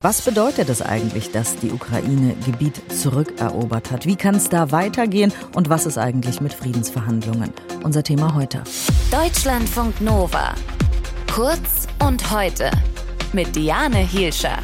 Was bedeutet es eigentlich, dass die Ukraine Gebiet zurückerobert hat? Wie kann es da weitergehen und was ist eigentlich mit Friedensverhandlungen? Unser Thema heute. Deutschlandfunk Nova. Kurz und heute mit Diane Hielscher.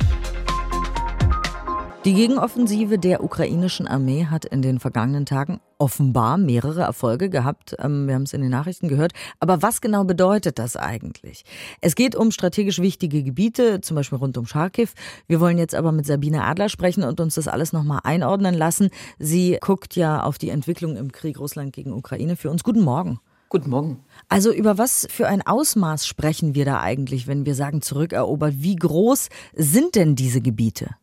Die Gegenoffensive der ukrainischen Armee hat in den vergangenen Tagen offenbar mehrere Erfolge gehabt. Ähm, wir haben es in den Nachrichten gehört. Aber was genau bedeutet das eigentlich? Es geht um strategisch wichtige Gebiete, zum Beispiel rund um Charkiw. Wir wollen jetzt aber mit Sabine Adler sprechen und uns das alles nochmal einordnen lassen. Sie guckt ja auf die Entwicklung im Krieg Russland gegen Ukraine für uns. Guten Morgen. Guten Morgen. Also über was für ein Ausmaß sprechen wir da eigentlich, wenn wir sagen zurückerobert? Wie groß sind denn diese Gebiete?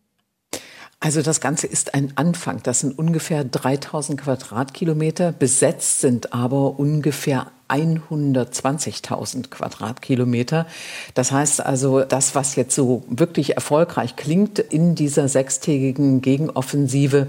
Also das Ganze ist ein Anfang. Das sind ungefähr 3000 Quadratkilometer. Besetzt sind aber ungefähr 120.000 Quadratkilometer. Das heißt also, das, was jetzt so wirklich erfolgreich klingt in dieser sechstägigen Gegenoffensive,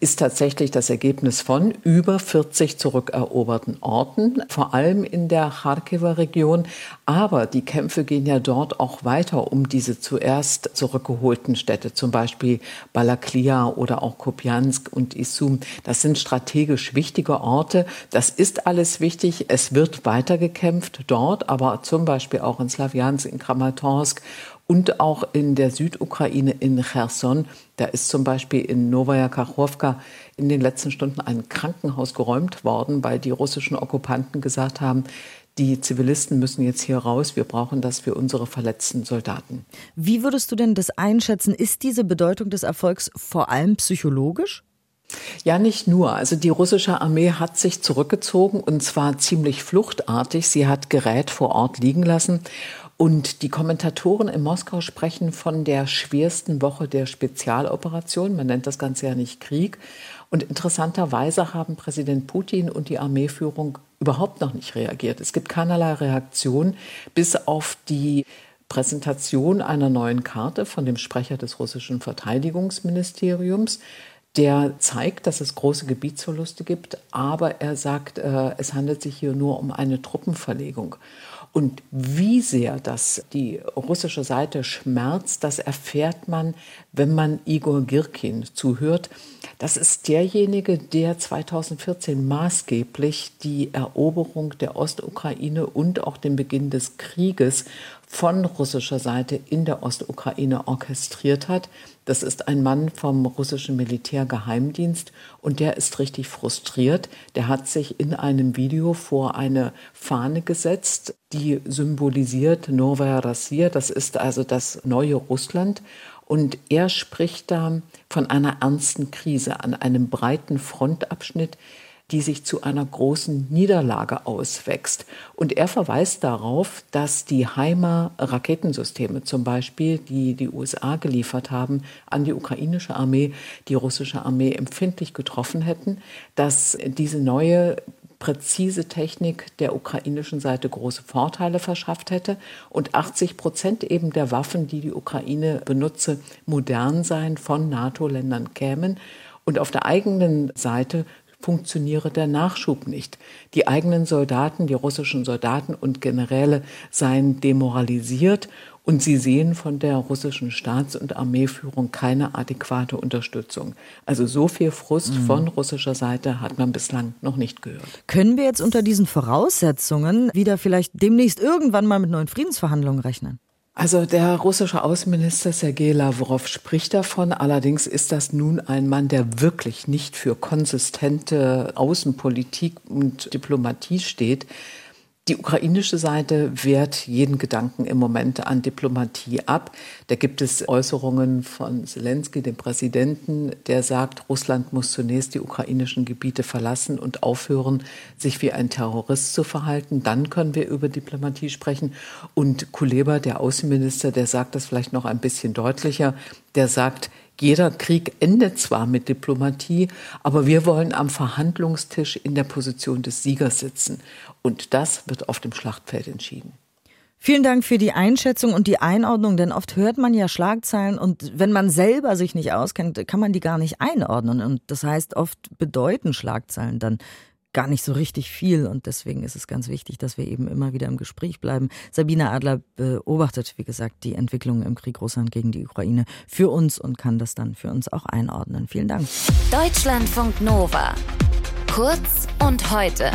ist tatsächlich das Ergebnis von über 40 zurückeroberten Orten, vor allem in der Kharkiver Region. Aber die Kämpfe gehen ja dort auch weiter um diese zuerst zurückgeholten Städte, zum Beispiel Balaklia oder auch Kopjansk und Isum. Das sind strategisch wichtige Orte. Das ist alles wichtig. Es wird weitergekämpft dort, aber zum Beispiel auch in Slawiansk, in Kramatorsk und auch in der Südukraine in Cherson. Da ist zum Beispiel in Novaya Kachowka in den letzten Stunden ein Krankenhaus geräumt worden, weil die russischen Okkupanten gesagt haben, die Zivilisten müssen jetzt hier raus, wir brauchen das für unsere verletzten Soldaten. Wie würdest du denn das einschätzen? Ist diese Bedeutung des Erfolgs vor allem psychologisch? Ja, nicht nur. Also die russische Armee hat sich zurückgezogen und zwar ziemlich fluchtartig. Sie hat Gerät vor Ort liegen lassen. Und die Kommentatoren in Moskau sprechen von der schwersten Woche der Spezialoperation. Man nennt das Ganze ja nicht Krieg. Und interessanterweise haben Präsident Putin und die Armeeführung überhaupt noch nicht reagiert. Es gibt keinerlei Reaktion, bis auf die Präsentation einer neuen Karte von dem Sprecher des russischen Verteidigungsministeriums der zeigt, dass es große Gebietsverluste gibt, aber er sagt, äh, es handelt sich hier nur um eine Truppenverlegung. Und wie sehr das die russische Seite schmerzt, das erfährt man, wenn man Igor Girkin zuhört. Das ist derjenige, der 2014 maßgeblich die Eroberung der Ostukraine und auch den Beginn des Krieges von russischer Seite in der Ostukraine orchestriert hat. Das ist ein Mann vom russischen Militärgeheimdienst und der ist richtig frustriert. Der hat sich in einem Video vor eine Fahne gesetzt, die symbolisiert Novaya Rossiya. Das ist also das neue Russland. Und er spricht da von einer ernsten Krise an einem breiten Frontabschnitt, die sich zu einer großen Niederlage auswächst. Und er verweist darauf, dass die Heimer-Raketensysteme zum Beispiel, die die USA geliefert haben an die ukrainische Armee, die russische Armee empfindlich getroffen hätten, dass diese neue präzise Technik der ukrainischen Seite große Vorteile verschafft hätte und 80 Prozent eben der Waffen, die die Ukraine benutze, modern seien, von NATO-Ländern kämen. Und auf der eigenen Seite funktioniere der Nachschub nicht. Die eigenen Soldaten, die russischen Soldaten und Generäle seien demoralisiert und sie sehen von der russischen Staats- und Armeeführung keine adäquate Unterstützung. Also so viel Frust mhm. von russischer Seite hat man bislang noch nicht gehört. Können wir jetzt unter diesen Voraussetzungen wieder vielleicht demnächst irgendwann mal mit neuen Friedensverhandlungen rechnen? Also der russische Außenminister Sergei Lavrov spricht davon. Allerdings ist das nun ein Mann, der wirklich nicht für konsistente Außenpolitik und Diplomatie steht. Die ukrainische Seite wehrt jeden Gedanken im Moment an Diplomatie ab. Da gibt es Äußerungen von Zelensky, dem Präsidenten, der sagt, Russland muss zunächst die ukrainischen Gebiete verlassen und aufhören, sich wie ein Terrorist zu verhalten. Dann können wir über Diplomatie sprechen. Und Kuleba, der Außenminister, der sagt das vielleicht noch ein bisschen deutlicher. Der sagt, jeder Krieg endet zwar mit Diplomatie, aber wir wollen am Verhandlungstisch in der Position des Siegers sitzen. Und das wird auf dem Schlachtfeld entschieden. Vielen Dank für die Einschätzung und die Einordnung, denn oft hört man ja Schlagzeilen und wenn man selber sich nicht auskennt, kann man die gar nicht einordnen. Und das heißt, oft bedeuten Schlagzeilen dann gar nicht so richtig viel und deswegen ist es ganz wichtig, dass wir eben immer wieder im Gespräch bleiben. Sabine Adler beobachtet, wie gesagt, die Entwicklung im Krieg Russland gegen die Ukraine für uns und kann das dann für uns auch einordnen. Vielen Dank. Deutschlandfunk Nova. Kurz und heute.